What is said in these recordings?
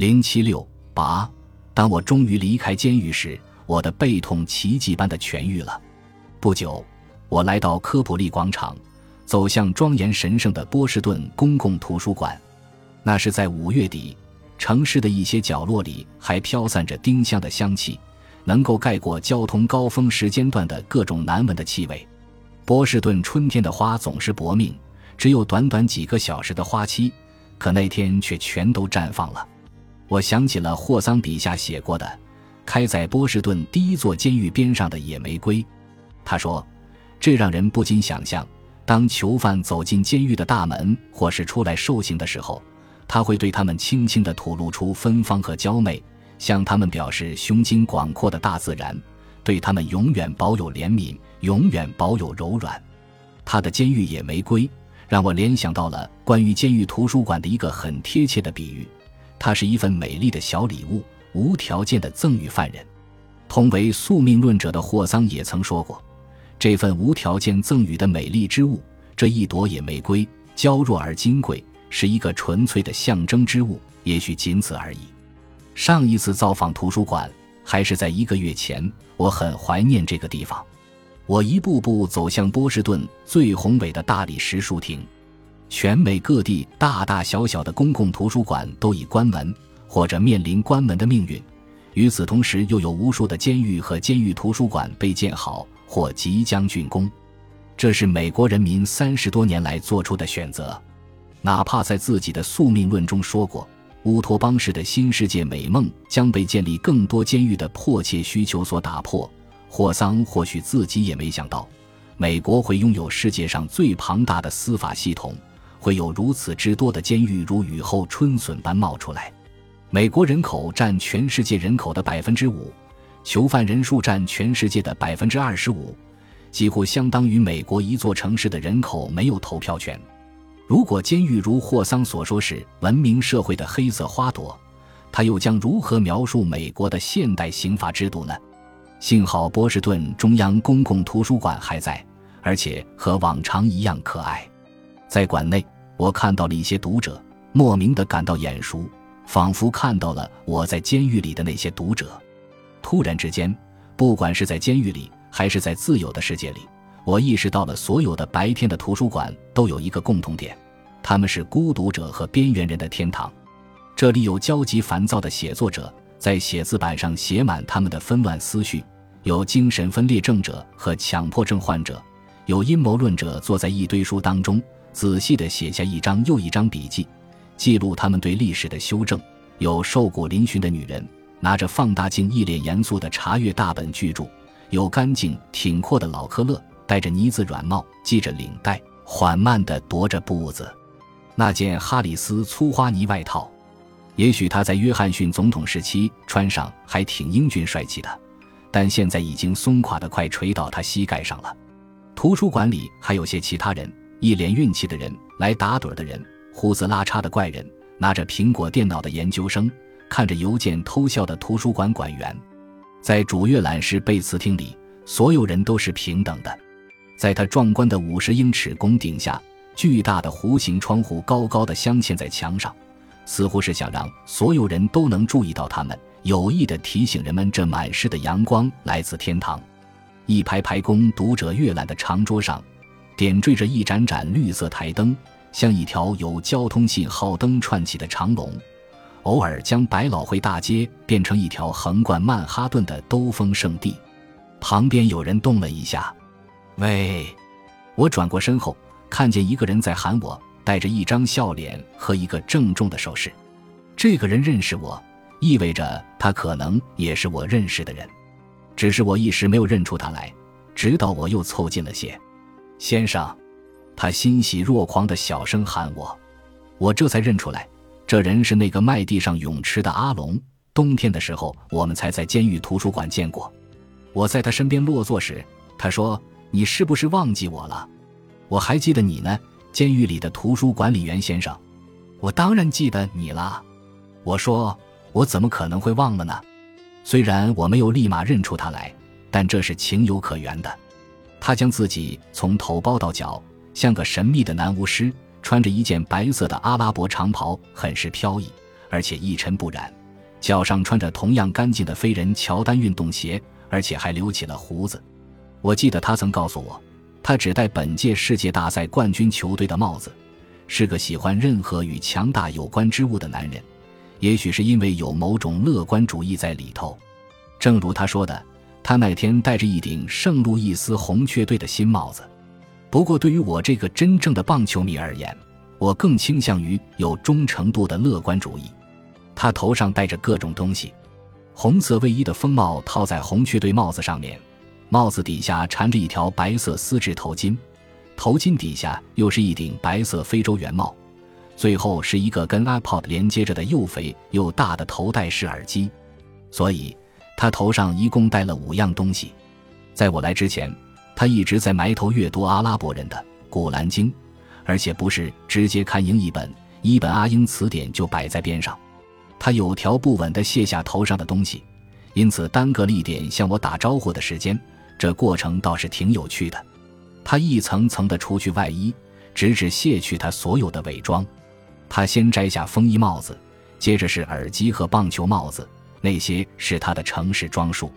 零七六八，当我终于离开监狱时，我的背痛奇迹般的痊愈了。不久，我来到科普利广场，走向庄严神圣的波士顿公共图书馆。那是在五月底，城市的一些角落里还飘散着丁香的香气，能够盖过交通高峰时间段的各种难闻的气味。波士顿春天的花总是薄命，只有短短几个小时的花期，可那天却全都绽放了。我想起了霍桑笔下写过的，开在波士顿第一座监狱边上的野玫瑰。他说：“这让人不禁想象，当囚犯走进监狱的大门，或是出来受刑的时候。”他会对他们轻轻地吐露出芬芳和娇媚，向他们表示胸襟广阔的大自然，对他们永远保有怜悯，永远保有柔软。他的监狱野玫瑰让我联想到了关于监狱图书馆的一个很贴切的比喻，它是一份美丽的小礼物，无条件的赠予犯人。同为宿命论者的霍桑也曾说过，这份无条件赠予的美丽之物，这一朵野玫瑰，娇弱而金贵。是一个纯粹的象征之物，也许仅此而已。上一次造访图书馆还是在一个月前，我很怀念这个地方。我一步步走向波士顿最宏伟的大理石书亭，全美各地大大小小的公共图书馆都已关门或者面临关门的命运。与此同时，又有无数的监狱和监狱图书馆被建好或即将竣工。这是美国人民三十多年来做出的选择。哪怕在自己的宿命论中说过，乌托邦式的新世界美梦将被建立更多监狱的迫切需求所打破，霍桑或许自己也没想到，美国会拥有世界上最庞大的司法系统，会有如此之多的监狱如雨后春笋般冒出来。美国人口占全世界人口的百分之五，囚犯人数占全世界的百分之二十五，几乎相当于美国一座城市的人口没有投票权。如果监狱如霍桑所说是文明社会的黑色花朵，他又将如何描述美国的现代刑罚制度呢？幸好波士顿中央公共图书馆还在，而且和往常一样可爱。在馆内，我看到了一些读者，莫名的感到眼熟，仿佛看到了我在监狱里的那些读者。突然之间，不管是在监狱里，还是在自由的世界里。我意识到了，所有的白天的图书馆都有一个共同点，他们是孤独者和边缘人的天堂。这里有焦急烦躁的写作者在写字板上写满他们的纷乱思绪，有精神分裂症者和强迫症患者，有阴谋论者坐在一堆书当中，仔细地写下一张又一张笔记，记录他们对历史的修正；有瘦骨嶙峋的女人拿着放大镜，一脸严肃地查阅大本巨著；有干净挺阔的老科勒。戴着呢子软帽，系着领带，缓慢地踱着步子。那件哈里斯粗花呢外套，也许他在约翰逊总统时期穿上还挺英俊帅气的，但现在已经松垮得快垂到他膝盖上了。图书馆里还有些其他人：一脸运气的人，来打盹的人，胡子拉碴的怪人，拿着苹果电脑的研究生，看着邮件偷笑的图书馆馆员。在主阅览室背词厅里，所有人都是平等的。在他壮观的五十英尺拱顶下，巨大的弧形窗户高高的镶嵌在墙上，似乎是想让所有人都能注意到他们，有意的提醒人们，这满室的阳光来自天堂。一排排供读者阅览的长桌上，点缀着一盏盏绿色台灯，像一条由交通信号灯串起的长龙，偶尔将百老汇大街变成一条横贯曼哈顿的兜风圣地。旁边有人动了一下。喂，我转过身后，看见一个人在喊我，带着一张笑脸和一个郑重的手势。这个人认识我，意味着他可能也是我认识的人，只是我一时没有认出他来。直到我又凑近了些，先生，他欣喜若狂的小声喊我，我这才认出来，这人是那个麦地上泳池的阿龙。冬天的时候，我们才在监狱图书馆见过。我在他身边落座时，他说。你是不是忘记我了？我还记得你呢，监狱里的图书管理员先生。我当然记得你啦。我说，我怎么可能会忘了呢？虽然我没有立马认出他来，但这是情有可原的。他将自己从头包到脚，像个神秘的男巫师，穿着一件白色的阿拉伯长袍，很是飘逸，而且一尘不染，脚上穿着同样干净的飞人乔丹运动鞋，而且还留起了胡子。我记得他曾告诉我，他只戴本届世界大赛冠军球队的帽子，是个喜欢任何与强大有关之物的男人。也许是因为有某种乐观主义在里头，正如他说的，他那天戴着一顶圣路易斯红雀队的新帽子。不过，对于我这个真正的棒球迷而言，我更倾向于有忠诚度的乐观主义。他头上戴着各种东西，红色卫衣的风帽套在红雀队帽子上面，帽子底下缠着一条白色丝质头巾，头巾底下又是一顶白色非洲圆帽。最后是一个跟 iPod 连接着的又肥又大的头戴式耳机，所以他头上一共戴了五样东西。在我来之前，他一直在埋头阅读阿拉伯人的《古兰经》，而且不是直接看英译本，一本阿英词典就摆在边上。他有条不紊地卸下头上的东西，因此耽搁了一点向我打招呼的时间。这过程倒是挺有趣的。他一层层地除去外衣，直至卸去他所有的伪装。他先摘下风衣帽子，接着是耳机和棒球帽子，那些是他的城市装束。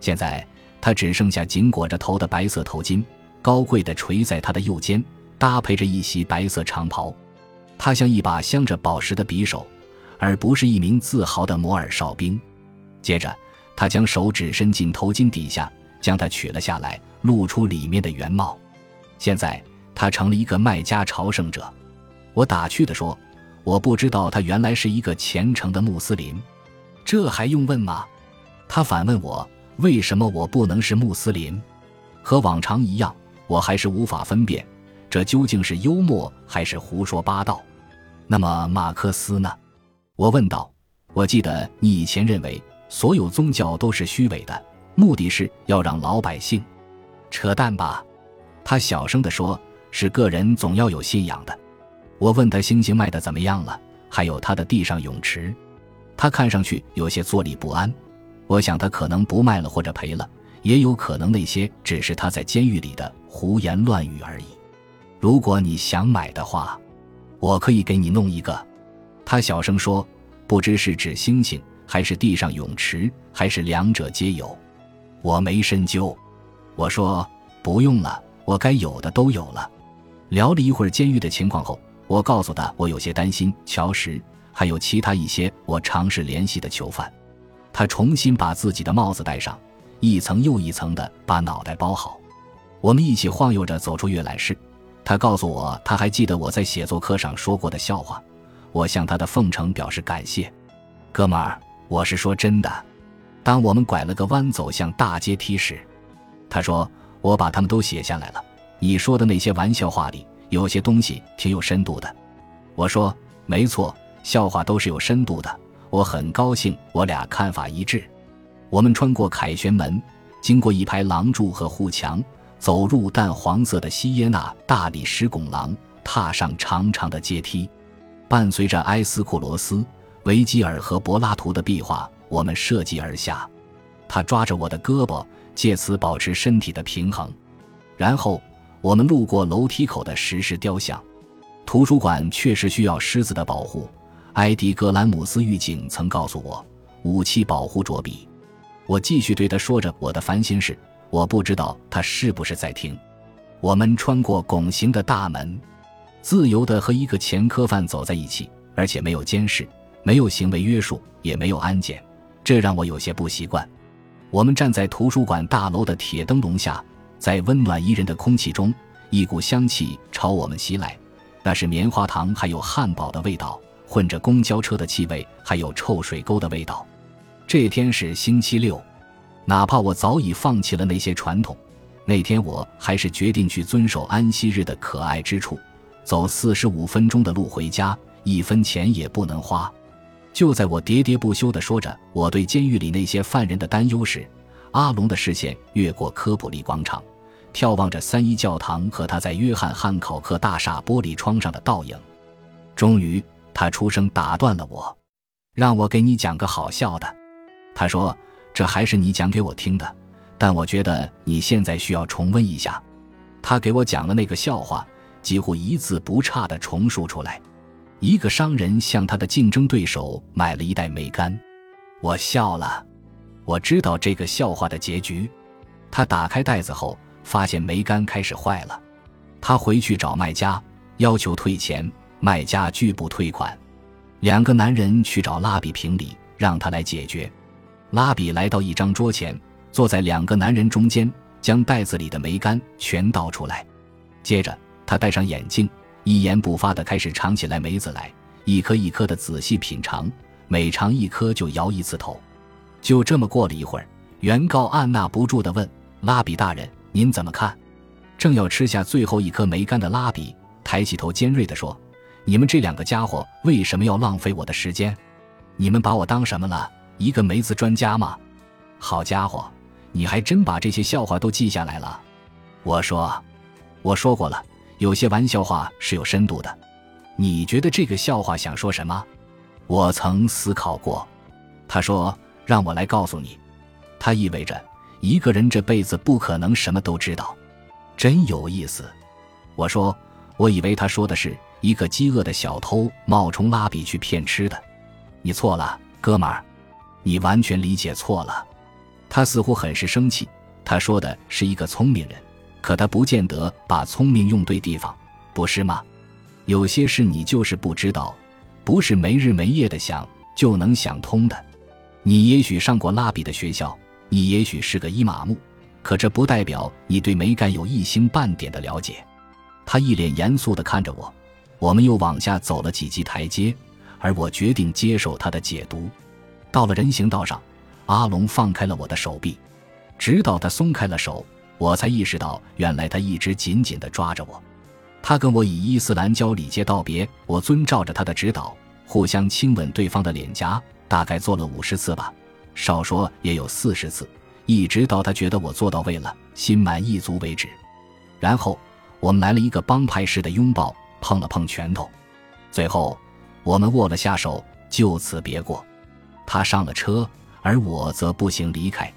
现在他只剩下紧裹着头的白色头巾，高贵的垂在他的右肩，搭配着一袭白色长袍。他像一把镶着宝石的匕首，而不是一名自豪的摩尔哨兵。接着，他将手指伸进头巾底下，将它取了下来，露出里面的原貌。现在他成了一个卖家朝圣者。我打趣地说。我不知道他原来是一个虔诚的穆斯林，这还用问吗？他反问我为什么我不能是穆斯林？和往常一样，我还是无法分辨这究竟是幽默还是胡说八道。那么马克思呢？我问道。我记得你以前认为所有宗教都是虚伪的，目的是要让老百姓……扯淡吧！他小声地说：“是个人总要有信仰的。”我问他星星卖的怎么样了，还有他的地上泳池，他看上去有些坐立不安。我想他可能不卖了或者赔了，也有可能那些只是他在监狱里的胡言乱语而已。如果你想买的话，我可以给你弄一个。他小声说：“不知是指星星，还是地上泳池，还是两者皆有。”我没深究。我说：“不用了，我该有的都有了。”聊了一会儿监狱的情况后。我告诉他，我有些担心乔什，还有其他一些我尝试联系的囚犯。他重新把自己的帽子戴上，一层又一层的把脑袋包好。我们一起晃悠着走出阅览室。他告诉我，他还记得我在写作课上说过的笑话。我向他的奉承表示感谢。哥们儿，我是说真的。当我们拐了个弯走向大阶梯时，他说：“我把他们都写下来了。你说的那些玩笑话里。”有些东西挺有深度的，我说没错，笑话都是有深度的。我很高兴，我俩看法一致。我们穿过凯旋门，经过一排廊柱和护墙，走入淡黄色的西耶纳大理石拱廊，踏上长长的阶梯。伴随着埃斯库罗斯、维吉尔和柏拉图的壁画，我们涉级而下。他抓着我的胳膊，借此保持身体的平衡，然后。我们路过楼梯口的石狮雕像，图书馆确实需要狮子的保护。埃迪格兰姆斯狱警曾告诉我，武器保护着笔。我继续对他说着我的烦心事，我不知道他是不是在听。我们穿过拱形的大门，自由地和一个前科犯走在一起，而且没有监视，没有行为约束，也没有安检，这让我有些不习惯。我们站在图书馆大楼的铁灯笼下。在温暖宜人的空气中，一股香气朝我们袭来，那是棉花糖还有汉堡的味道，混着公交车的气味，还有臭水沟的味道。这天是星期六，哪怕我早已放弃了那些传统，那天我还是决定去遵守安息日的可爱之处，走四十五分钟的路回家，一分钱也不能花。就在我喋喋不休地说着我对监狱里那些犯人的担忧时，阿龙的视线越过科普利广场，眺望着三一教堂和他在约翰汉考克大厦玻璃窗上的倒影。终于，他出声打断了我：“让我给你讲个好笑的。”他说：“这还是你讲给我听的，但我觉得你现在需要重温一下。”他给我讲了那个笑话，几乎一字不差地重述出来。一个商人向他的竞争对手买了一袋梅干，我笑了。我知道这个笑话的结局。他打开袋子后，发现梅干开始坏了。他回去找卖家要求退钱，卖家拒不退款。两个男人去找拉比评理，让他来解决。拉比来到一张桌前，坐在两个男人中间，将袋子里的梅干全倒出来。接着，他戴上眼镜，一言不发地开始尝起来梅子来，一颗一颗地仔细品尝，每尝一颗就摇一次头。就这么过了一会儿，原告按捺不住地问：“拉比大人，您怎么看？”正要吃下最后一颗梅干的拉比抬起头，尖锐地说：“你们这两个家伙为什么要浪费我的时间？你们把我当什么了？一个梅子专家吗？好家伙，你还真把这些笑话都记下来了。”我说：“我说过了，有些玩笑话是有深度的。你觉得这个笑话想说什么？”我曾思考过。他说：“让我来告诉你，它意味着一个人这辈子不可能什么都知道。”真有意思，我说，我以为他说的是一个饥饿的小偷冒充拉比去骗吃的，你错了，哥们儿，你完全理解错了。他似乎很是生气。他说的是一个聪明人，可他不见得把聪明用对地方，不是吗？有些事你就是不知道，不是没日没夜的想就能想通的。你也许上过拉比的学校，你也许是个伊玛目。可这不代表你对梅干有一星半点的了解。他一脸严肃地看着我，我们又往下走了几级台阶，而我决定接受他的解读。到了人行道上，阿龙放开了我的手臂，直到他松开了手，我才意识到原来他一直紧紧地抓着我。他跟我以伊斯兰教礼节道别，我遵照着他的指导，互相亲吻对方的脸颊，大概做了五十次吧，少说也有四十次。一直到他觉得我做到位了，心满意足为止。然后我们来了一个帮派式的拥抱，碰了碰拳头，最后我们握了下手，就此别过。他上了车，而我则步行离开。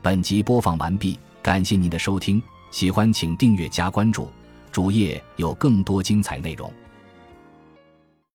本集播放完毕，感谢您的收听，喜欢请订阅加关注，主页有更多精彩内容。